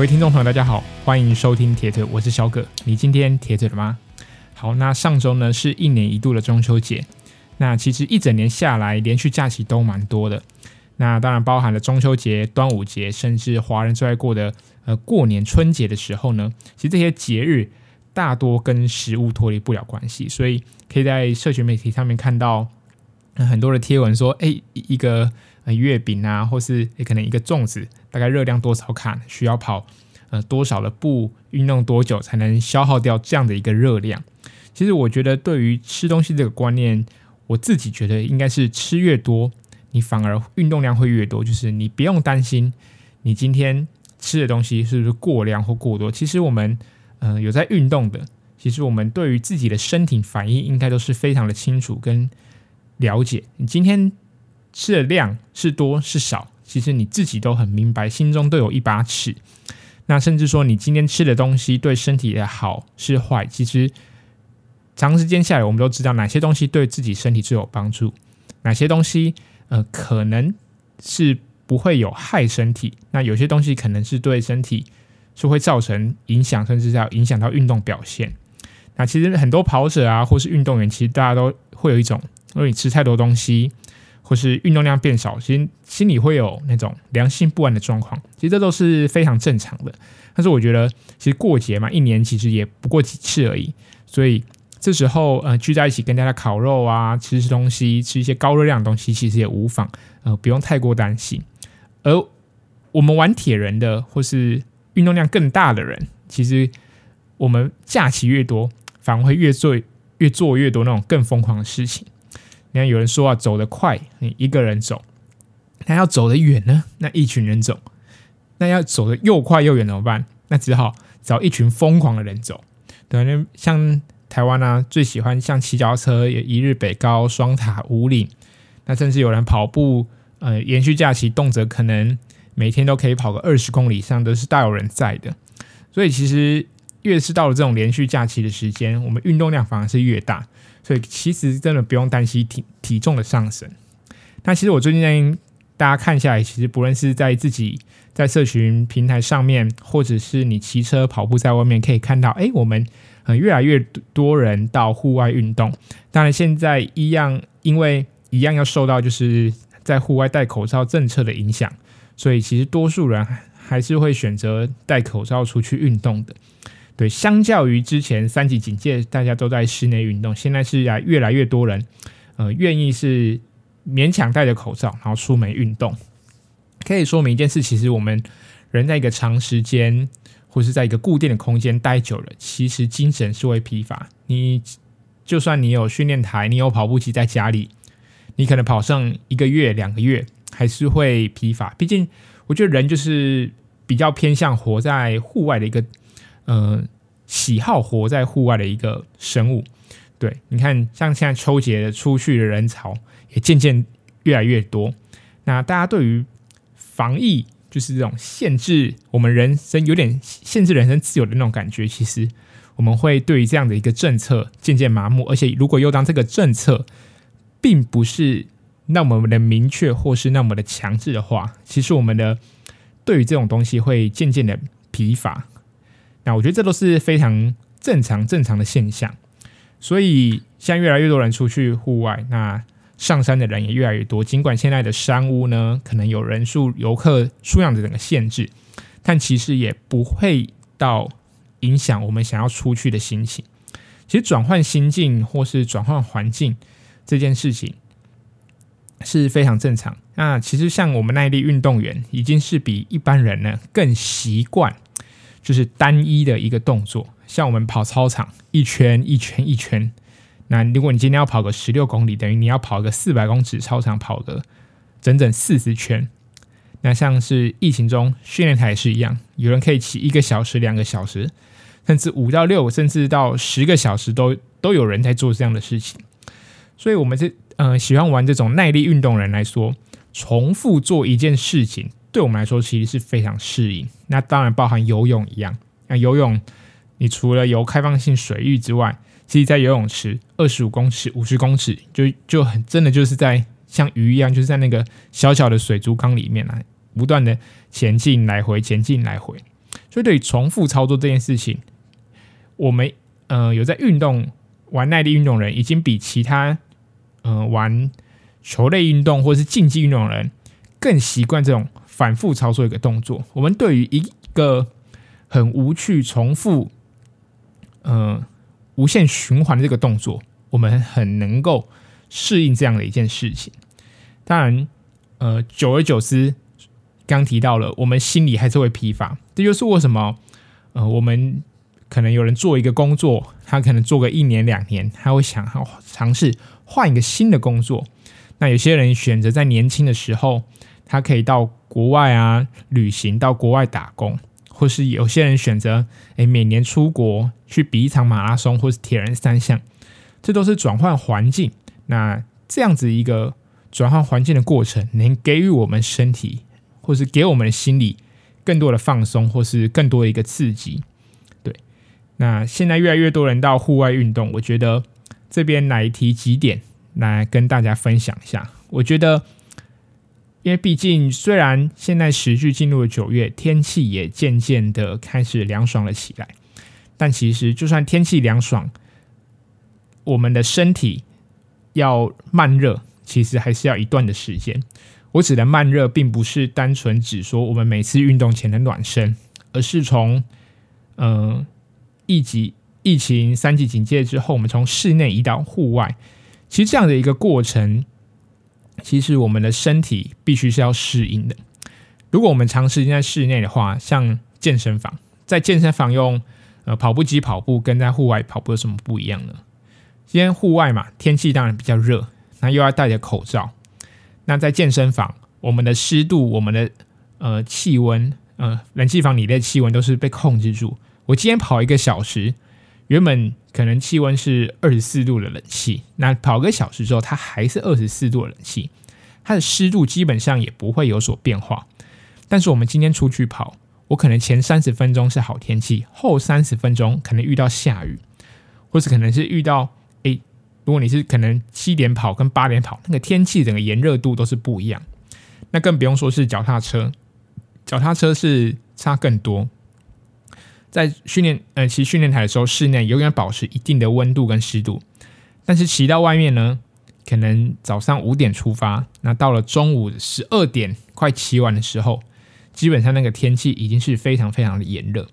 各位听众朋友，大家好，欢迎收听铁腿，我是小葛。你今天铁腿了吗？好，那上周呢是一年一度的中秋节，那其实一整年下来，连续假期都蛮多的。那当然包含了中秋节、端午节，甚至华人最爱过的呃过年春节的时候呢，其实这些节日大多跟食物脱离不了关系，所以可以在社群媒体上面看到很多的贴文说，哎，一个。呃，月饼啊，或是也可能一个粽子，大概热量多少卡，需要跑呃多少的步，运动多久才能消耗掉这样的一个热量？其实我觉得，对于吃东西这个观念，我自己觉得应该是吃越多，你反而运动量会越多。就是你不用担心你今天吃的东西是不是过量或过多。其实我们呃有在运动的，其实我们对于自己的身体反应应该都是非常的清楚跟了解。你今天。吃的量是多是少，其实你自己都很明白，心中都有一把尺。那甚至说，你今天吃的东西对身体的好是坏，其实长时间下来，我们都知道哪些东西对自己身体最有帮助，哪些东西呃可能是不会有害身体。那有些东西可能是对身体是会造成影响，甚至要影响到运动表现。那其实很多跑者啊，或是运动员，其实大家都会有一种，因为你吃太多东西。或是运动量变少，其实心里会有那种良心不安的状况，其实这都是非常正常的。但是我觉得，其实过节嘛，一年其实也不过几次而已，所以这时候呃聚在一起跟大家烤肉啊，吃吃东西，吃一些高热量的东西，其实也无妨，呃，不用太过担心。而我们玩铁人的，或是运动量更大的人，其实我们假期越多，反而会越做越做越多那种更疯狂的事情。你看，有人说啊，走得快，你一个人走；那要走得远呢，那一群人走；那要走得又快又远怎么办？那只好找一群疯狂的人走。对，那像台湾啊，最喜欢像骑脚车，也一日北高、双塔、五岭，那甚至有人跑步，呃，连续假期动辄可能每天都可以跑个二十公里以上，都是大有人在的。所以其实越是到了这种连续假期的时间，我们运动量反而是越大。所以其实真的不用担心体体重的上升。那其实我最近大家看下来，其实不论是在自己在社群平台上面，或者是你骑车跑步在外面，可以看到，哎，我们呃越来越多人到户外运动。当然现在一样，因为一样要受到就是在户外戴口罩政策的影响，所以其实多数人还是会选择戴口罩出去运动的。对，相较于之前三级警戒，大家都在室内运动，现在是啊，越来越多人，呃，愿意是勉强戴着口罩，然后出门运动。可以说明一件事，其实我们人在一个长时间或是在一个固定的空间待久了，其实精神是会疲乏。你就算你有训练台，你有跑步机在家里，你可能跑上一个月、两个月，还是会疲乏。毕竟，我觉得人就是比较偏向活在户外的一个。呃，喜好活在户外的一个生物，对，你看，像现在秋节的出去的人潮也渐渐越来越多。那大家对于防疫，就是这种限制我们人生，有点限制人生自由的那种感觉，其实我们会对于这样的一个政策渐渐麻木。而且，如果又当这个政策并不是那么的明确或是那么的强制的话，其实我们的对于这种东西会渐渐的疲乏。那我觉得这都是非常正常、正常的现象，所以现在越来越多人出去户外，那上山的人也越来越多。尽管现在的山屋呢，可能有人数、游客数量的整个限制，但其实也不会到影响我们想要出去的心情。其实转换心境或是转换环境这件事情是非常正常。那其实像我们耐力运动员，已经是比一般人呢更习惯。就是单一的一个动作，像我们跑操场一圈一圈一圈。那如果你今天要跑个十六公里，等于你要跑个四百公尺操场跑个整整四十圈。那像是疫情中训练台也是一样，有人可以骑一个小时、两个小时，甚至五到六，甚至到十个小时都都有人在做这样的事情。所以，我们这呃喜欢玩这种耐力运动人来说，重复做一件事情。对我们来说，其实是非常适应。那当然包含游泳一样。那游泳，你除了游开放性水域之外，其实在游泳池二十五公尺、五十公尺，就就很真的就是在像鱼一样，就是在那个小小的水族缸里面来不断的前进来回、前进来回。所以对于重复操作这件事情，我们呃有在运动玩耐力运动人，已经比其他呃玩球类运动或是竞技运动人更习惯这种反复操作一个动作。我们对于一个很无趣、重复、呃无限循环的这个动作，我们很能够适应这样的一件事情。当然，呃，久而久之，刚提到了，我们心里还是会疲乏。这就是为什么，呃，我们可能有人做一个工作，他可能做个一年两年，他会想要尝试换一个新的工作。那有些人选择在年轻的时候，他可以到国外啊旅行，到国外打工，或是有些人选择诶每年出国去比一场马拉松，或是铁人三项，这都是转换环境。那这样子一个转换环境的过程，能给予我们身体，或是给我们的心理更多的放松，或是更多的一个刺激。对，那现在越来越多人到户外运动，我觉得这边来提几点来跟大家分享一下。我觉得，因为毕竟虽然现在持续进入了九月，天气也渐渐的开始凉爽了起来，但其实就算天气凉爽，我们的身体要慢热，其实还是要一段的时间。我指的慢热，并不是单纯指说我们每次运动前的暖身，而是从嗯一级疫情三级警戒之后，我们从室内移到户外。其实这样的一个过程，其实我们的身体必须是要适应的。如果我们长时间在室内的话，像健身房，在健身房用呃跑步机跑步，跟在户外跑步有什么不一样呢？今天户外嘛，天气当然比较热，那又要戴着口罩。那在健身房，我们的湿度、我们的呃气温、呃冷气房里的气温都是被控制住。我今天跑一个小时，原本可能气温是二十四度的冷气，那跑个小时之后，它还是二十四度的冷气，它的湿度基本上也不会有所变化。但是我们今天出去跑，我可能前三十分钟是好天气，后三十分钟可能遇到下雨，或是可能是遇到诶。如果你是可能七点跑跟八点跑，那个天气整个炎热度都是不一样。那更不用说是脚踏车，脚踏车是差更多。在训练呃骑训练台的时候，室内永远保持一定的温度跟湿度。但是骑到外面呢，可能早上五点出发，那到了中午十二点快骑完的时候，基本上那个天气已经是非常非常的炎热。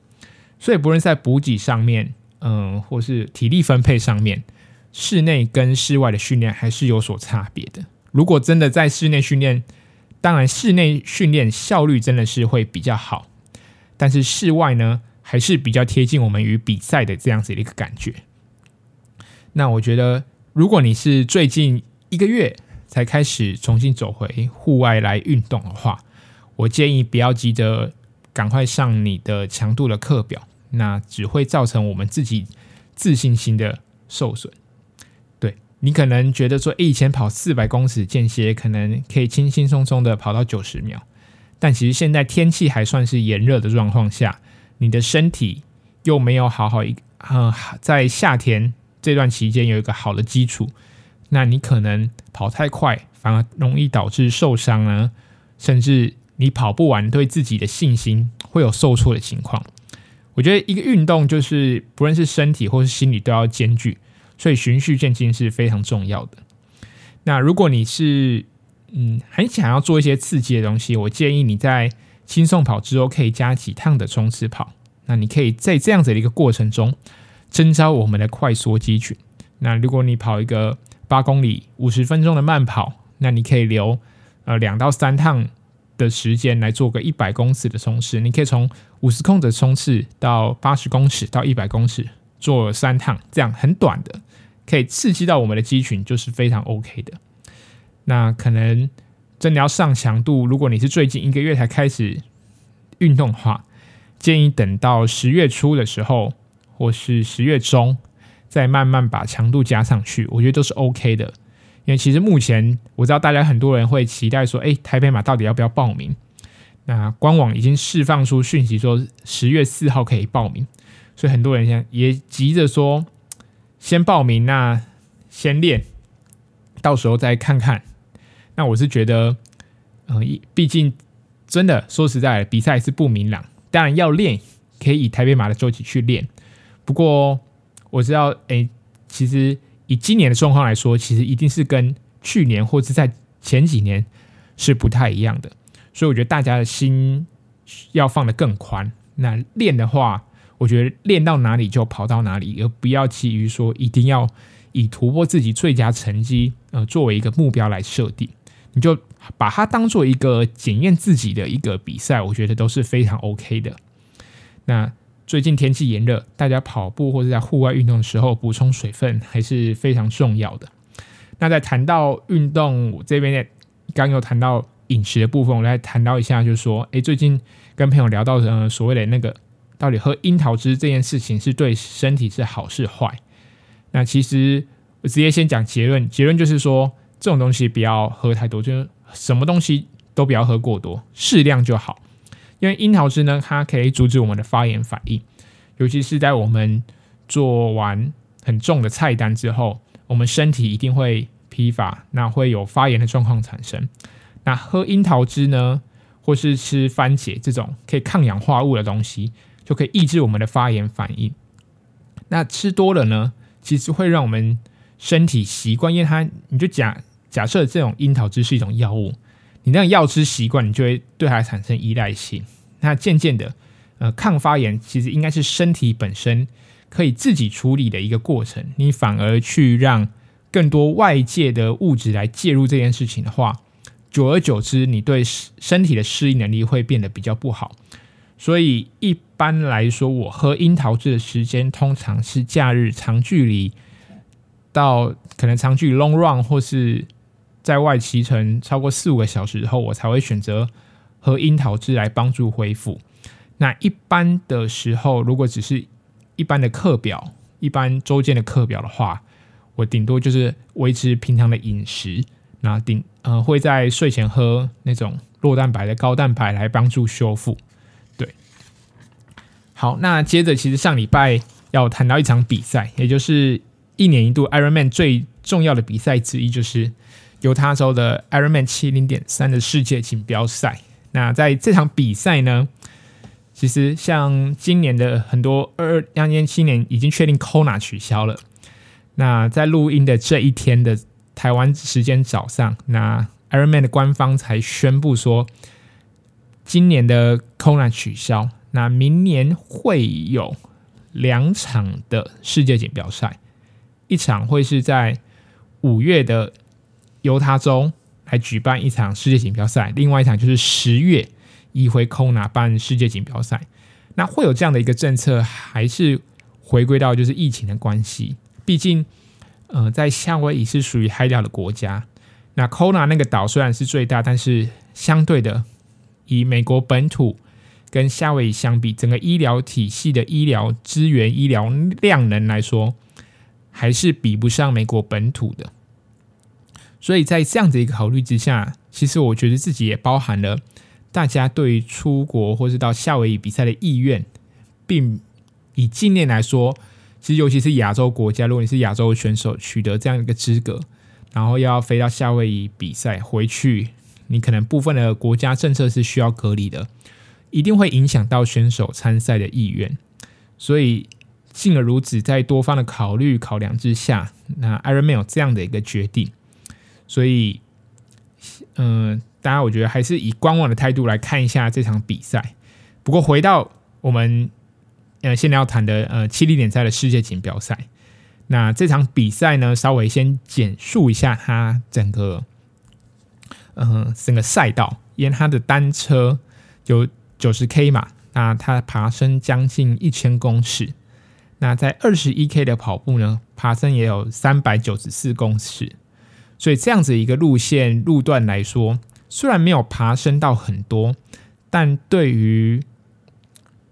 所以不论在补给上面，嗯、或是体力分配上面。室内跟室外的训练还是有所差别的。如果真的在室内训练，当然室内训练效率真的是会比较好，但是室外呢，还是比较贴近我们与比赛的这样子的一个感觉。那我觉得，如果你是最近一个月才开始重新走回户外来运动的话，我建议不要急着赶快上你的强度的课表，那只会造成我们自己自信心的受损。对你可能觉得说，以前跑四百公尺间歇可能可以轻轻松松的跑到九十秒，但其实现在天气还算是炎热的状况下，你的身体又没有好好一呃，在夏天这段期间有一个好的基础，那你可能跑太快，反而容易导致受伤呢，甚至你跑不完，对自己的信心会有受挫的情况。我觉得一个运动就是不论是身体或是心理都要兼具。所以循序渐进是非常重要的。那如果你是嗯很想要做一些刺激的东西，我建议你在轻松跑之后可以加几趟的冲刺跑。那你可以在这样子的一个过程中征召我们的快缩肌群。那如果你跑一个八公里五十分钟的慢跑，那你可以留呃两到三趟的时间来做个一百公尺的冲刺。你可以从五十公尺冲刺到八十公尺到一百公尺做三趟，这样很短的。可以刺激到我们的肌群，就是非常 OK 的。那可能真的要上强度，如果你是最近一个月才开始运动的话，建议等到十月初的时候，或是十月中，再慢慢把强度加上去，我觉得都是 OK 的。因为其实目前我知道大家很多人会期待说，诶，台北马到底要不要报名？那官网已经释放出讯息说十月四号可以报名，所以很多人现在也急着说。先报名，那先练，到时候再看看。那我是觉得，嗯、呃，毕竟真的说实在，比赛是不明朗，当然要练可以以台北马的周期去练。不过我知道，哎，其实以今年的状况来说，其实一定是跟去年或是在前几年是不太一样的。所以我觉得大家的心要放得更宽。那练的话，我觉得练到哪里就跑到哪里，而不要急于说一定要以突破自己最佳成绩呃作为一个目标来设定。你就把它当做一个检验自己的一个比赛，我觉得都是非常 OK 的。那最近天气炎热，大家跑步或者在户外运动的时候补充水分还是非常重要的。那在谈到运动，这边刚有谈到饮食的部分，我来谈到一下，就是说，诶，最近跟朋友聊到呃所谓的那个到底喝樱桃汁这件事情是对身体是好是坏？那其实我直接先讲结论，结论就是说。这种东西不要喝太多，就是什么东西都不要喝过多，适量就好。因为樱桃汁呢，它可以阻止我们的发炎反应，尤其是在我们做完很重的菜单之后，我们身体一定会疲乏，那会有发炎的状况产生。那喝樱桃汁呢，或是吃番茄这种可以抗氧化物的东西，就可以抑制我们的发炎反应。那吃多了呢，其实会让我们身体习惯，因为它你就假假设这种樱桃汁是一种药物，你那种药吃习惯，你就会对它产生依赖性。那渐渐的，呃，抗发炎其实应该是身体本身可以自己处理的一个过程。你反而去让更多外界的物质来介入这件事情的话，久而久之，你对身体的适应能力会变得比较不好。所以一般来说，我喝樱桃汁的时间通常是假日长距离到可能长距离 long run 或是。在外骑乘超过四五个小时后，我才会选择喝樱桃汁来帮助恢复。那一般的时候，如果只是一般的课表、一般周间的课表的话，我顶多就是维持平常的饮食，那顶呃会在睡前喝那种弱蛋白的高蛋白来帮助修复。对，好，那接着其实上礼拜要谈到一场比赛，也就是一年一度 Ironman 最重要的比赛之一，就是。犹他州的 Ironman 七零点三的世界锦标赛，那在这场比赛呢，其实像今年的很多二二年、七年已经确定 Kona 取消了。那在录音的这一天的台湾时间早上，那 Ironman 的官方才宣布说，今年的 Kona 取消，那明年会有两场的世界锦标赛，一场会是在五月的。犹他州来举办一场世界锦标赛，另外一场就是十月移回 Kona 办世界锦标赛。那会有这样的一个政策，还是回归到就是疫情的关系？毕竟，呃，在夏威夷是属于海岛的国家，那 Kona 那个岛虽然是最大，但是相对的，以美国本土跟夏威夷相比，整个医疗体系的医疗资源、医疗量能来说，还是比不上美国本土的。所以在这样的一个考虑之下，其实我觉得自己也包含了大家对于出国或是到夏威夷比赛的意愿，并以近年来说，其实尤其是亚洲国家，如果你是亚洲选手取得这样一个资格，然后要飞到夏威夷比赛回去，你可能部分的国家政策是需要隔离的，一定会影响到选手参赛的意愿。所以，进而如此，在多方的考虑考量之下，那 Ironman 有这样的一个决定。所以，嗯、大家我觉得还是以观望的态度来看一下这场比赛。不过，回到我们呃现在要谈的呃七零点赛的世界锦标赛，那这场比赛呢，稍微先简述一下它整个嗯、整个赛道，因为它的单车有九十 K 嘛，那它爬升将近一千公尺，那在二十一 K 的跑步呢，爬升也有三百九十四公尺。所以这样子一个路线路段来说，虽然没有爬升到很多，但对于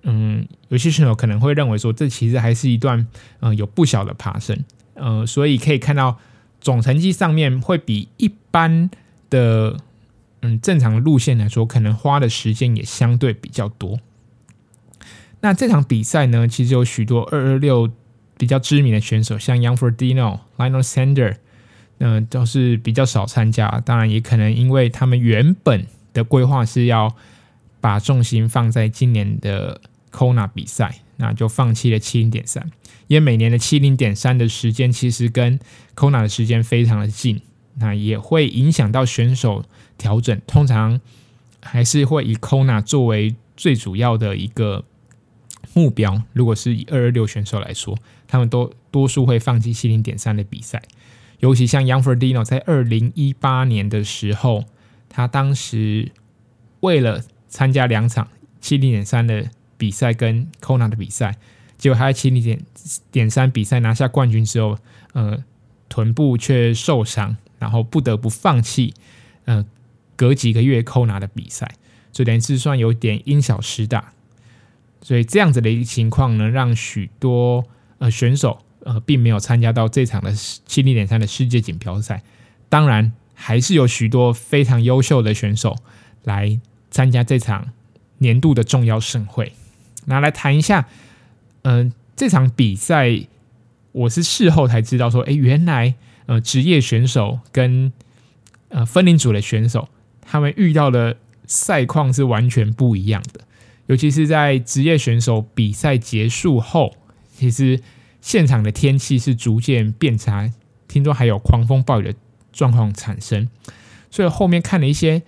嗯有些选手可能会认为说，这其实还是一段嗯、有不小的爬升，呃，所以可以看到总成绩上面会比一般的嗯正常的路线来说，可能花的时间也相对比较多。那这场比赛呢，其实有许多二二六比较知名的选手，像 Jan Frodeno、Lionel Sanders。嗯、都是比较少参加，当然也可能因为他们原本的规划是要把重心放在今年的 Kona 比赛，那就放弃了七零点三。因为每年的七零点三的时间其实跟 Kona 的时间非常的近，那也会影响到选手调整。通常还是会以 Kona 作为最主要的一个目标。如果是以二二六选手来说，他们都多数会放弃七零点三的比赛。尤其像 Young Frodeno 在二零一八年的时候，他当时为了参加两场七零点三的比赛跟 Kona 的比赛。结果他在七零点点三比赛拿下冠军之后，呃，臀部却受伤，然后不得不放弃，呃，隔几个月 Kona 的比赛，所以等于是算有点因小失大。所以这样子的一个情况呢，让许多呃选手呃并没有参加到这场的七零点三的世界锦标赛。当然，还是有许多非常优秀的选手来参加这场年度的重要盛会。那来谈一下。嗯、呃，这场比赛我是事后才知道说，哎，原来呃职业选手跟呃分龄组的选手，他们遇到的赛况是完全不一样的。尤其是在职业选手比赛结束后，其实现场的天气是逐渐变差，听说还有狂风暴雨的状况产生。所以后面看了一些，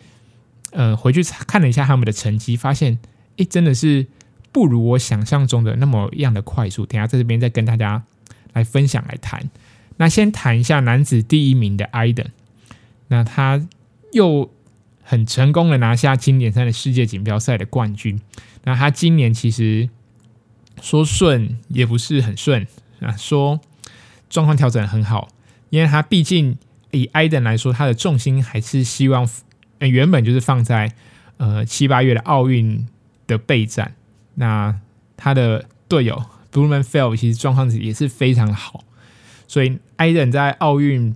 呃，回去看了一下他们的成绩，发现，哎，真的是。不如我想象中的那么样的快速。等下在这边再跟大家来分享来谈。那先谈一下男子第一名的 Iden，那他又很成功的拿下经典赛的世界锦标赛的冠军。那他今年其实说顺也不是很顺啊，说状况调整很好，因为他毕竟以艾登来说，他的重心还是希望原本就是放在呃七八月的奥运的备战。那他的队友 Blummenfelt 其实状况也是非常好，所以艾登在奥运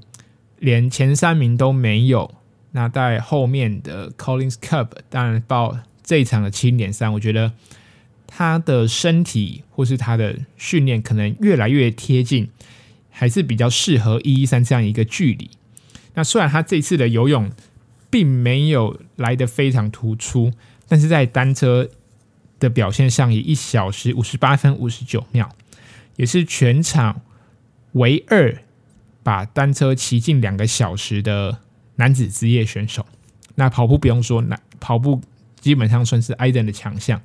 连前三名都没有。那在后面的 Collins Cup 当然报这一场的七点三，我觉得他的身体或是他的训练可能越来越贴近，还是比较适合一一三这样一个距离。那虽然他这次的游泳并没有来得非常突出，但是在单车。的表现上以一小时五十八分五十九秒，也是全场唯二把单车骑进两个小时的男子职业选手。那跑步不用说，那跑步基本上算是 Iden 的强项。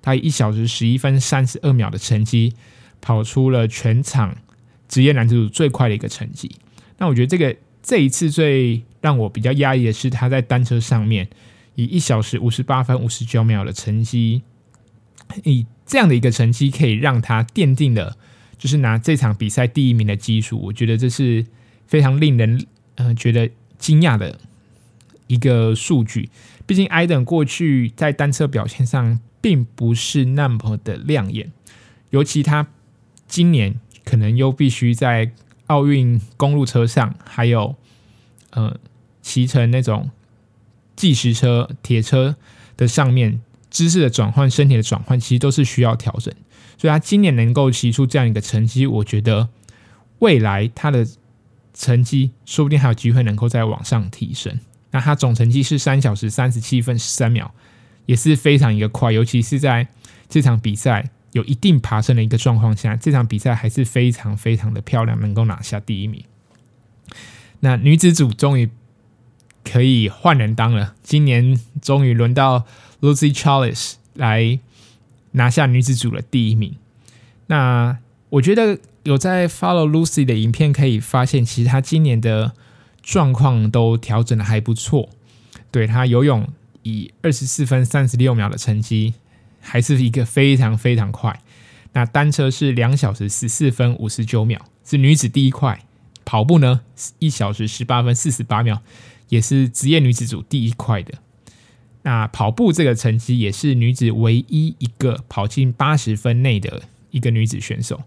他以一小时十一分三十二秒的成绩，跑出了全场职业男子组最快的一个成绩。那我觉得这个这一次最让我比较压抑的是，他在单车上面以一小时五十八分五十九秒的成绩。以这样的一个成绩，可以让他奠定了就是拿这场比赛第一名的基础。我觉得这是非常令人呃觉得惊讶的一个数据。毕竟艾登过去在单车表现上并不是那么的亮眼，尤其他今年可能又必须在奥运公路车上，还有呃骑乘那种计时车、铁车的上面。姿势的转换、身体的转换，其实都是需要调整。所以他今年能够骑出这样一个成绩，我觉得未来他的成绩说不定还有机会能够再往上提升。那他总成绩是三小时三十七分十三秒，也是非常一个快。尤其是在这场比赛有一定爬升的一个状况下，这场比赛还是非常非常的漂亮，能够拿下第一名。那女子组终于可以换人当了，今年终于轮到。Lucy Charles 来拿下女子组的第一名。那我觉得有在 follow Lucy 的影片，可以发现，其实她今年的状况都调整的还不错。对，她游泳以二十四分三十六秒的成绩，还是一个非常非常快。那单车是两小时十四分五十九秒，是女子第一快。跑步呢，一小时十八分四十八秒，也是职业女子组第一快的。那跑步这个成绩也是女子唯一一个跑进八十分内的一个女子选手，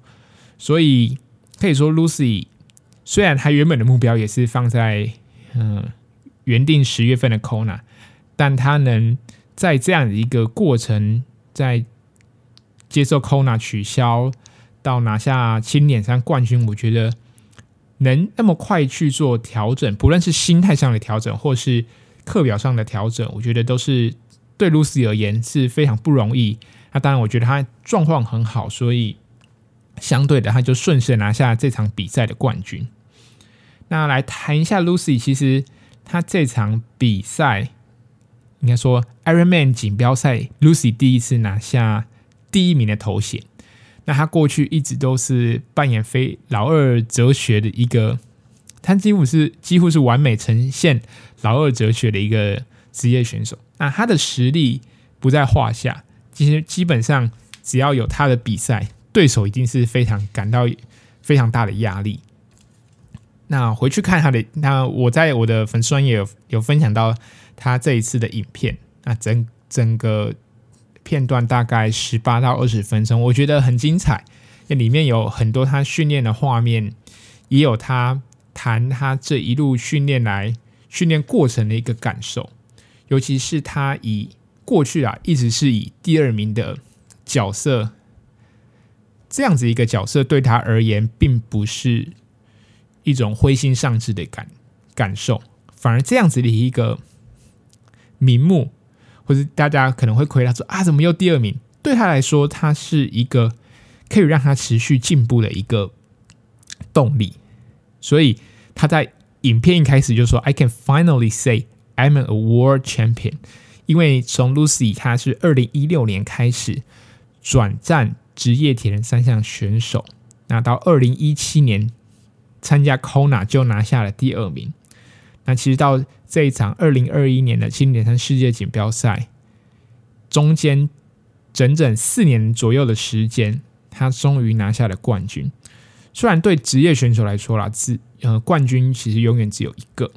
所以可以说 Lucy 虽然她原本的目标也是放在嗯原定十月份的 Kona，但她能在这样的一个过程，在接受 Kona 取消到拿下七零点三冠军，我觉得能那么快去做调整，不论是心态上的调整，或是课表上的调整，我觉得都是对 Lucy 而言是非常不容易，那当然，我觉得他状况很好，所以相对的，他就顺势拿下这场比赛的冠军。那来谈一下 Lucy，其实他这场比赛应该说 Ironman 锦标赛，Lucy 第一次拿下第一名的头衔。那他过去一直都是扮演非老二哲学的一个，他几乎是几乎是完美呈现老二哲学的一个职业选手。那他的实力不在话下，其实基本上只要有他的比赛，对手一定是非常感到非常大的压力。那回去看他的，那我在我的粉丝专页有有分享到他这一次的影片，那整整个。片段大概十八到二十分钟，我觉得很精彩。那里面有很多他训练的画面，也有他谈他这一路训练来训练过程的一个感受。尤其是他以过去啊，一直是以第二名的角色，这样子一个角色对他而言，并不是一种灰心丧志的感感受，反而这样子的一个名目。或者大家可能会亏他说啊，怎么又第二名？对他来说，他是一个可以让他持续进步的一个动力。所以他在影片一开始就说：“I can finally say I'm a world champion。”因为从 Lucy 他是二零一六年开始转战职业铁人三项选手，那到二零一七年参加 Kona 就拿下了第二名。那其实到这一场二零二一年的青年山世界锦标赛，中间整整四年左右的时间，他终于拿下了冠军。虽然对职业选手来说啦，只呃冠军其实永远只有一个。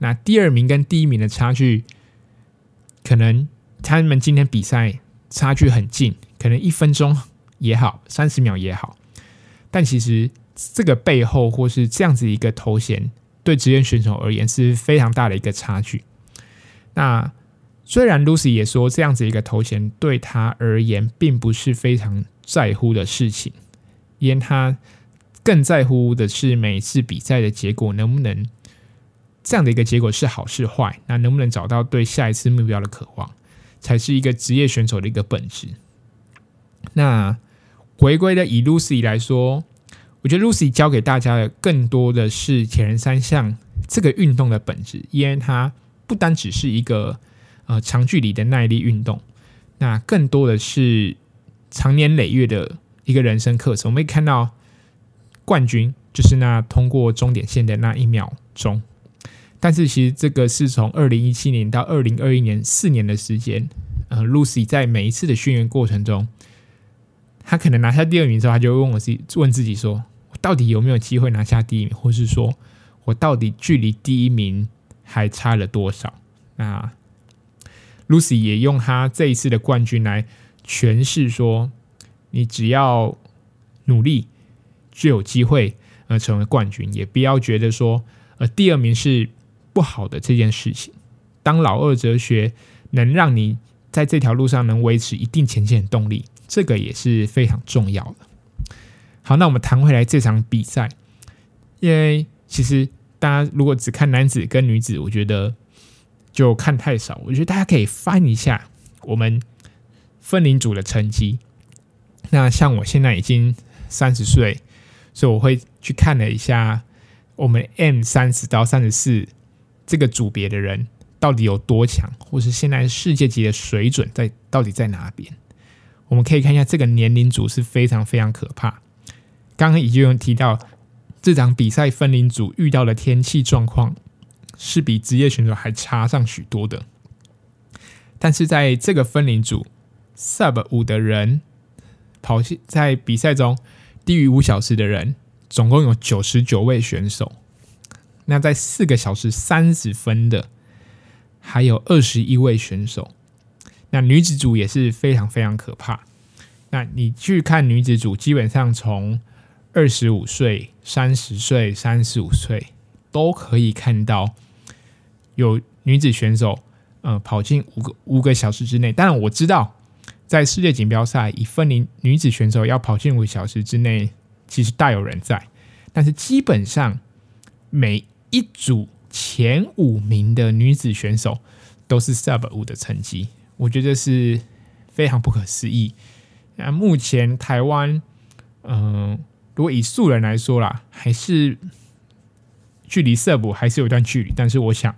那第二名跟第一名的差距，可能他们今天比赛差距很近，可能一分钟也好，三十秒也好，但其实这个背后或是这样子一个头衔。对职业选手而言是非常大的一个差距。那虽然 Lucy 也说这样子一个头衔对他而言并不是非常在乎的事情，因为他更在乎的是每次比赛的结果能不能这样的一个结果是好是坏，那能不能找到对下一次目标的渴望，才是一个职业选手的一个本质。那回归的以 Lucy 来说。我觉得 Lucy 教给大家的更多的是铁人三项这个运动的本质，因为它不单只是一个呃长距离的耐力运动，那更多的是长年累月的一个人生课程。我们可以看到冠军就是那通过终点线的那一秒钟，但是其实这个是从二零一七年到二零二一年四年的时间，呃，Lucy 在每一次的训练过程中。他可能拿下第二名之后，他就问我自己，问自己说：我到底有没有机会拿下第一名？或是说我到底距离第一名还差了多少？那 Lucy 也用他这一次的冠军来诠释说：你只要努力，就有机会呃成为冠军，也不要觉得说呃第二名是不好的这件事情。当老二哲学能让你在这条路上能维持一定前进的动力。这个也是非常重要的。好，那我们谈回来这场比赛，因为其实大家如果只看男子跟女子，我觉得就看太少。我觉得大家可以翻一下我们分龄组的成绩。那像我现在已经三十岁，所以我会去看了一下我们 M 三十到三十四这个组别的人到底有多强，或是现在世界级的水准在到底在哪边。我们可以看一下这个年龄组是非常非常可怕。刚刚已经有提到，这场比赛分龄组遇到的天气状况是比职业选手还差上许多的。但是在这个分龄组，Sub 五的人跑在比赛中低于五小时的人，总共有九十九位选手。那在四个小时三十分的，还有二十一位选手。那女子组也是非常非常可怕。那你去看女子组，基本上从二十五岁、三十岁、三十五岁都可以看到有女子选手，呃，跑进五个五个小时之内。当然我知道，在世界锦标赛，以分龄女子选手要跑进五个小时之内，其实大有人在。但是基本上每一组前五名的女子选手都是 Sub 五的成绩。我觉得是非常不可思议。那目前台湾，嗯、如果以素人来说啦，还是距离色补还是有一段距离。但是我想，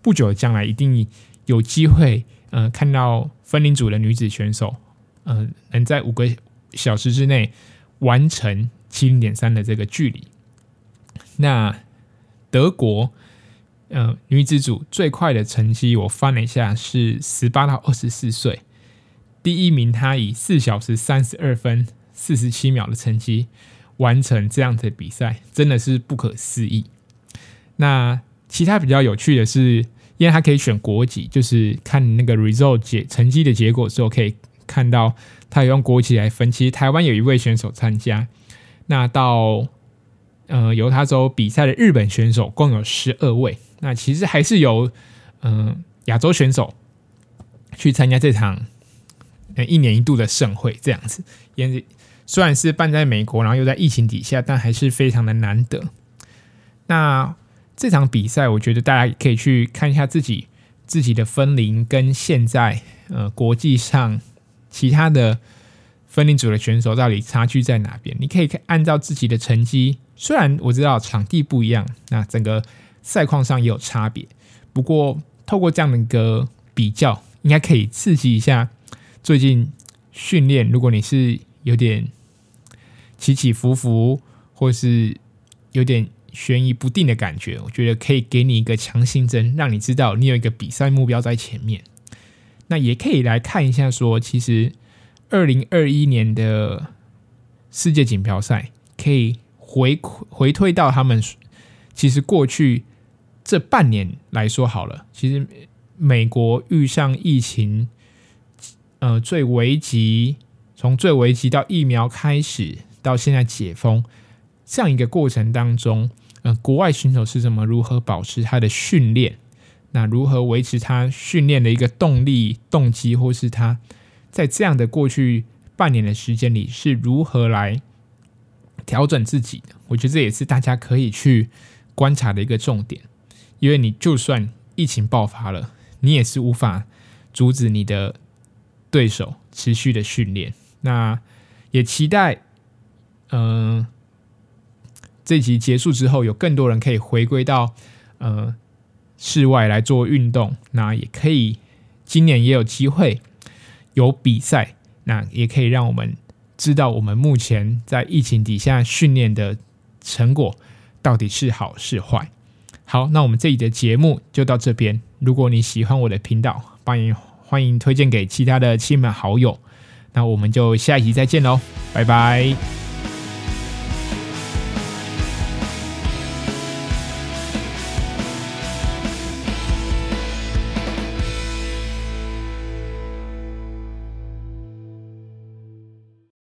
不久的将来一定有机会，嗯、看到分龄组的女子选手，嗯、能在五个小时之内完成七零点三的这个距离。那德国。呃，女子组最快的成绩我翻了一下，是十八到二十四岁，第一名她以四小时三十二分四十七秒的成绩完成这样的比赛，真的是不可思议。那其他比较有趣的是，因为她可以选国籍，就是看那个 result 结成绩的结果之后，可以看到她有用国籍来分。其实台湾有一位选手参加，那到呃犹他州比赛的日本选手共有十二位。那其实还是由嗯亚洲选手去参加这场呃一年一度的盛会这样子，也虽然是办在美国，然后又在疫情底下，但还是非常的难得。那这场比赛，我觉得大家可以去看一下自己自己的分龄跟现在呃国际上其他的分龄组的选手到底差距在哪边？你可以按照自己的成绩，虽然我知道场地不一样，那整个。赛况上也有差别，不过透过这样的一个比较，应该可以刺激一下最近训练。如果你是有点起起伏伏，或是有点悬疑不定的感觉，我觉得可以给你一个强心针，让你知道你有一个比赛目标在前面。那也可以来看一下说，其实二零二一年的世界锦标赛可以回回推到他们其实过去。这半年来说好了，其实美国遇上疫情，呃，最危急，从最危急到疫苗开始，到现在解封，这样一个过程当中，呃，国外选手是怎么如何保持他的训练？那如何维持他训练的一个动力、动机，或是他在这样的过去半年的时间里是如何来调整自己的？我觉得这也是大家可以去观察的一个重点。因为你就算疫情爆发了，你也是无法阻止你的对手持续的训练。那也期待，嗯、这集结束之后，有更多人可以回归到呃室外来做运动。那也可以，今年也有机会有比赛，那也可以让我们知道我们目前在疫情底下训练的成果到底是好是坏。好，那我们这里的节目就到这边。如果你喜欢我的频道，欢迎欢迎推荐给其他的亲朋好友。那我们就下一集再见喽，拜拜。